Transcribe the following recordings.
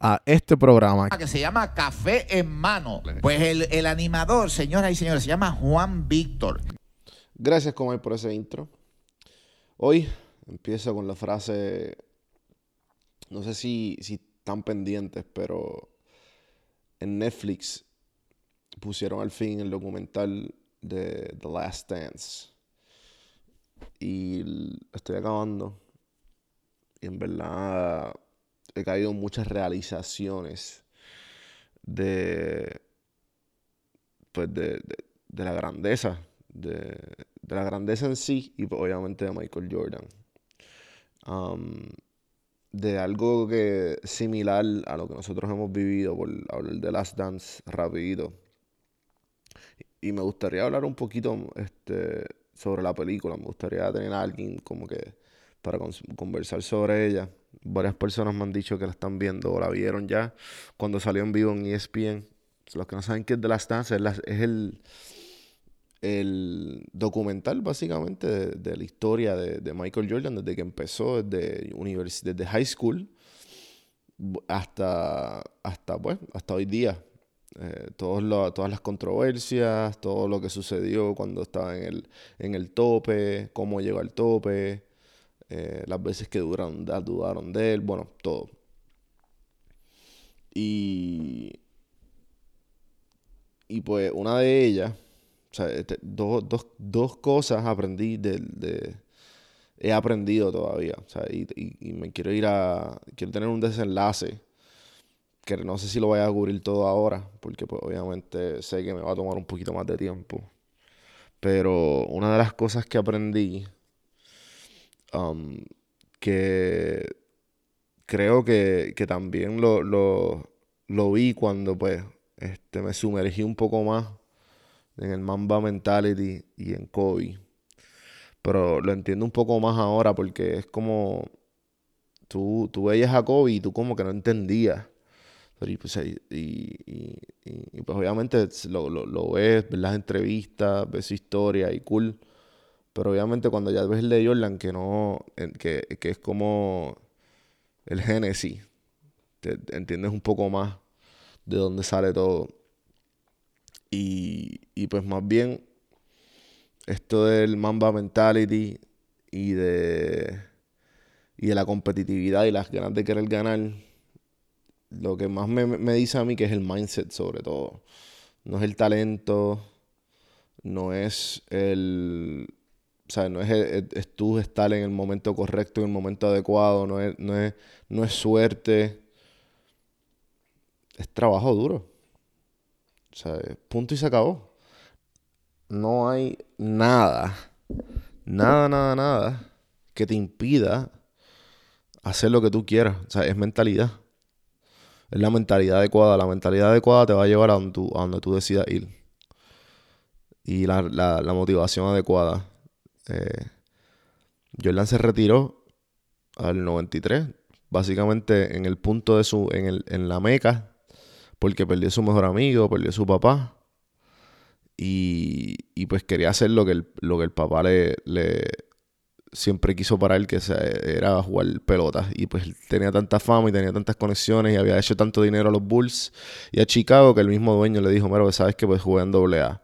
a este programa. Que se llama Café en Mano. Pues el, el animador, señoras y señores, se llama Juan Víctor. Gracias, Comay, por ese intro. Hoy empiezo con la frase, no sé si, si están pendientes, pero en Netflix pusieron al fin el documental de The Last Dance. Y estoy acabando. Y en verdad he caído en muchas realizaciones de, pues de, la grandeza, de, la grandeza en sí y pues, obviamente de Michael Jordan. De algo que similar a lo que nosotros hemos vivido, por hablar de Last Dance rapidito. Y me gustaría hablar un poquito este, sobre la película. Me gustaría tener a alguien como que para conversar sobre ella. Varias personas me han dicho que la están viendo o la vieron ya cuando salió en vivo en ESPN. Los que no saben qué es de las Dance, es, el, el documental básicamente de, la historia de, Michael Jordan desde que empezó desde, desde high school hasta, hasta, pues, hasta hoy día. Eh, todos todas las controversias, todo lo que sucedió cuando estaba en el, en el tope, cómo llegó al tope, eh, las veces que dudaron, dudaron de él, bueno, todo. Y, y pues una de ellas, o sea, este, dos, cosas aprendí de, he aprendido todavía, o sea, y, y, me quiero ir a, quiero tener un desenlace que no sé si lo voy a cubrir todo ahora, porque pues obviamente sé que me va a tomar un poquito más de tiempo. Pero una de las cosas que aprendí Um, que creo que, también lo, lo, vi cuando pues este, me sumergí un poco más en el Mamba Mentality y en Kobe. Pero lo entiendo un poco más ahora porque es como tú, tú veías a Kobe y tú como que no entendías. Y pues, y, pues obviamente lo, lo, ves, ves las entrevistas, ves su historia y cool. Pero obviamente cuando ya ves el de Jordan, que no, que, es como el Génesis, te, entiendes un poco más de dónde sale todo. Y, y pues más bien, esto del Mamba Mentality y de, y de la competitividad y las ganas de querer ganar, lo que más me, me dice a mí que es el mindset sobre todo. No es el talento, no es el. O sea, no es, es, tú estar en el momento correcto, en el momento adecuado, no es, no es, no es suerte. Es trabajo duro. O sea, punto y se acabó. No hay nada, nada, nada, nada que te impida hacer lo que tú quieras. O sea, es mentalidad. Es la mentalidad adecuada. La mentalidad adecuada te va a llevar a donde tú, a donde tú decidas ir. Y la, motivación adecuada. Eh, Jordan se retiró al 93. Básicamente en el punto de su. en, el, en la meca. Porque perdió a su mejor amigo, perdió a su papá. Y, y pues quería hacer lo que el, lo que el papá le, le, siempre quiso para él que era jugar pelotas. Y pues tenía tanta fama y tenía tantas conexiones y había hecho tanto dinero a los Bulls y a Chicago que el mismo dueño le dijo, mira, pues, sabes que pues jugué en AA.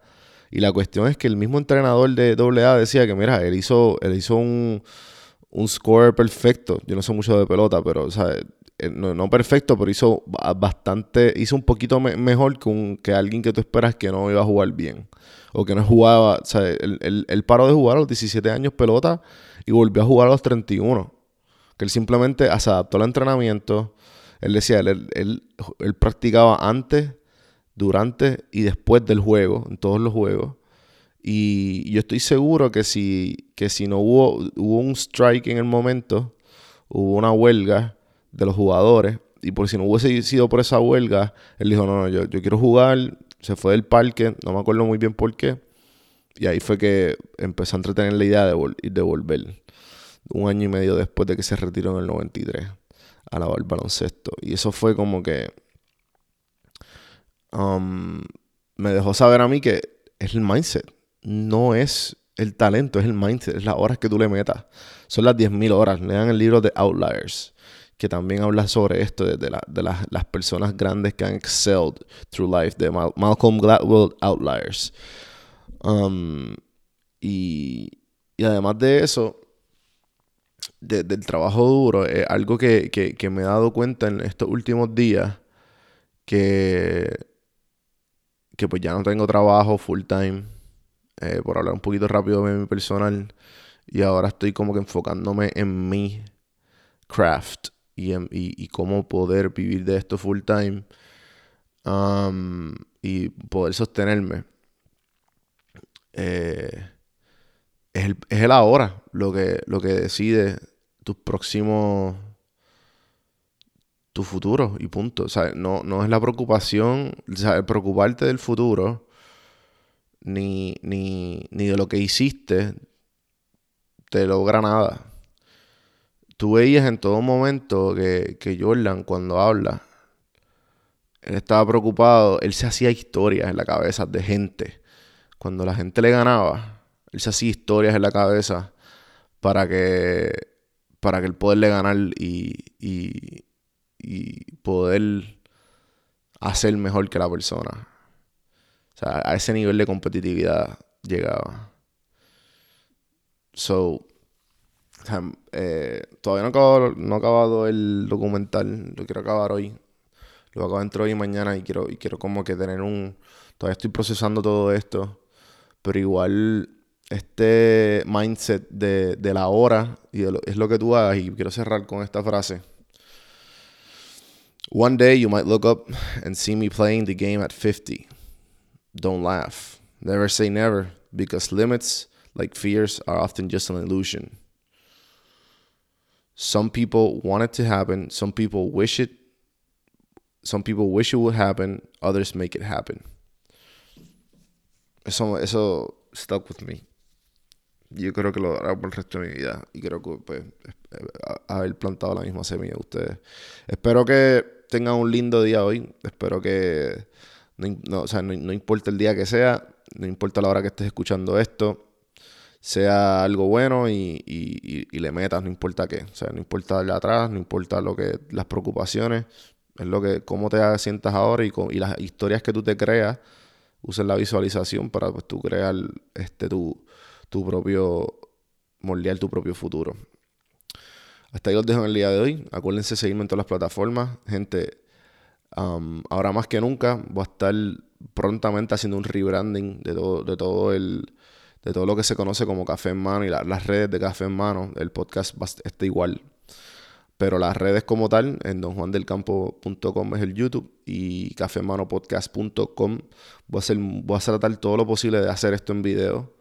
Y la cuestión es que el mismo entrenador de AA decía que, mira, él hizo, él hizo un, un score perfecto. Yo no sé mucho de pelota, pero, o sea, eh, no, perfecto, pero hizo bastante, hizo un poquito mejor que, un, que alguien que tú esperas que no iba a jugar bien. O que no jugaba, o sea, él, él paró de jugar a los 17 años pelota y volvió a jugar a los 31. Que él simplemente se adaptó al entrenamiento. Él decía, él, él, practicaba antes, durante y después del juego, en todos los juegos. Y yo estoy seguro que si, que si no hubo, hubo un strike en el momento, hubo una huelga de los jugadores, y por si no hubiese sido por esa huelga, él dijo, no, no, yo, yo quiero jugar, se fue del parque, no me acuerdo muy bien por qué, y ahí fue que empezó a entretener la idea de, de volver. Un año y medio después de que se retiró en el 93 a lavar baloncesto. Y eso fue como que. Um, me dejó saber a mí que es el mindset. No es el talento, es el mindset, es las horas que tú le metas. Son las 10.000 horas. Lean el libro de Outliers, que también habla sobre esto, de, de las personas grandes que han excelled through life, de Malcolm Gladwell Outliers. Um, y, además de eso, del trabajo duro, es algo que, me he dado cuenta en estos últimos días, que, que pues ya no tengo trabajo full time, eh, por hablar un poquito rápido de mi personal, y ahora estoy como que enfocándome en mi craft y, en, y, cómo poder vivir de esto full time um, y poder sostenerme. Eh, es, el, es, el, ahora lo que, lo que decide tus próximos tu futuro y punto. O sea, no, no es la preocupación, o sea, preocuparte del futuro ni, ni, ni de lo que hiciste te logra nada. Tú veías en todo momento que, que Jordan cuando habla, él estaba preocupado, él se hacía historias en la cabeza de gente cuando la gente le ganaba, él se hacía historias en la cabeza para que, para que él poderle ganar y, y, y poder hacer mejor que la persona. O sea, a ese nivel de competitividad llegaba. So, eh, todavía no he, acabado, no he acabado el documental, lo quiero acabar hoy. Lo acabo dentro hoy y mañana y quiero, y quiero como que tener un... Todavía estoy procesando todo esto. Pero igual este mindset de, de la hora y es lo que tú hagas. Y quiero cerrar con esta frase. One day you might look up and see me playing the game at 50. Don't laugh. Never say never, because limits, like fears, are often just an illusion. Some people want it to happen, some people wish it, some people wish it would happen, others make it happen. Eso, eso stuck with me. Yo creo que lo hará por el resto de mi vida. Y creo que pues, haber plantado la misma semilla de ustedes. Espero que tengan un lindo día hoy. Espero que no, o sea, no, importa el día que sea, no importa la hora que estés escuchando esto, sea algo bueno y, y, le metas, no importa qué. O sea, no importa darle atrás, no importa lo que las preocupaciones, es lo que cómo te sientas ahora y, y las historias que tú te creas uses la visualización para pues, tú crear este, tu, tu propio, moldear tu propio futuro. Hasta ahí los dejo en el día de hoy. Acuérdense seguirme en todas las plataformas. Gente, um, ahora más que nunca voy a estar prontamente haciendo un rebranding de todo, de todo el de todo lo que se conoce como Café en Mano y las redes de Café en Mano. El podcast está igual. Pero las redes como tal, en donjuandelcampo.com es el YouTube y cafemanopodcast.com. Voy a, voy a tratar todo lo posible de hacer esto en video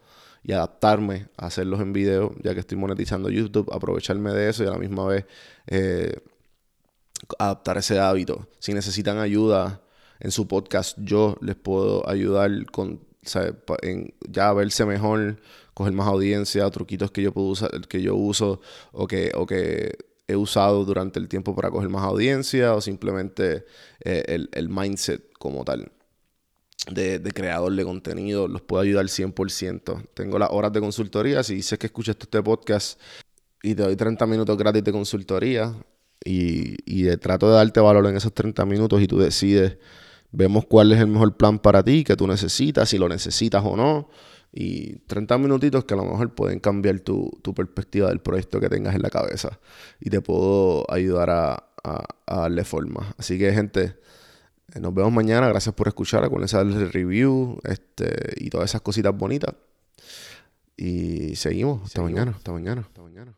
y adaptarme a hacerlos en video, ya que estoy monetizando YouTube, aprovecharme de eso y a la misma vez eh, adaptar ese hábito. Si necesitan ayuda en su podcast, yo les puedo ayudar con ya verse mejor, coger más audiencia, truquitos que yo puedo usar, que yo uso o que, o que he usado durante el tiempo para coger más audiencia o simplemente eh, el, mindset como tal. De, creador de contenido, los puedo ayudar 100%. Tengo las horas de consultoría. Si dices que escuchas este podcast y te doy 30 minutos gratis de consultoría y, y trato de darte valor en esos 30 minutos y tú decides Vemos cuál es el mejor plan para ti, que tú necesitas, si lo necesitas o no. Y 30 minutitos que a lo mejor pueden cambiar tu, perspectiva del proyecto que tengas en la cabeza. Y te puedo ayudar a, darle forma. Así que, gente, nos vemos mañana. Gracias por escuchar. Acuérdense el review este, y todas esas cositas bonitas. Y seguimos. Hasta mañana. Hasta mañana. Hasta mañana.